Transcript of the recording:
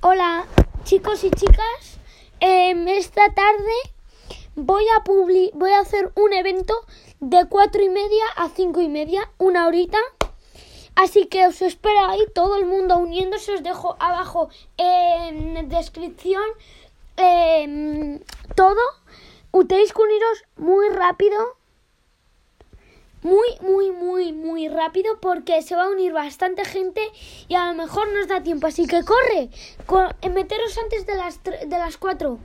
Hola chicos y chicas, em, esta tarde voy a, voy a hacer un evento de cuatro y media a cinco y media, una horita. Así que os espero ahí, todo el mundo uniéndose. Os dejo abajo en descripción em, todo. Tenéis que uniros muy rápido muy, muy, rápido porque se va a unir bastante gente y a lo mejor nos da tiempo. Así que corre, meteros antes de las, de las 4.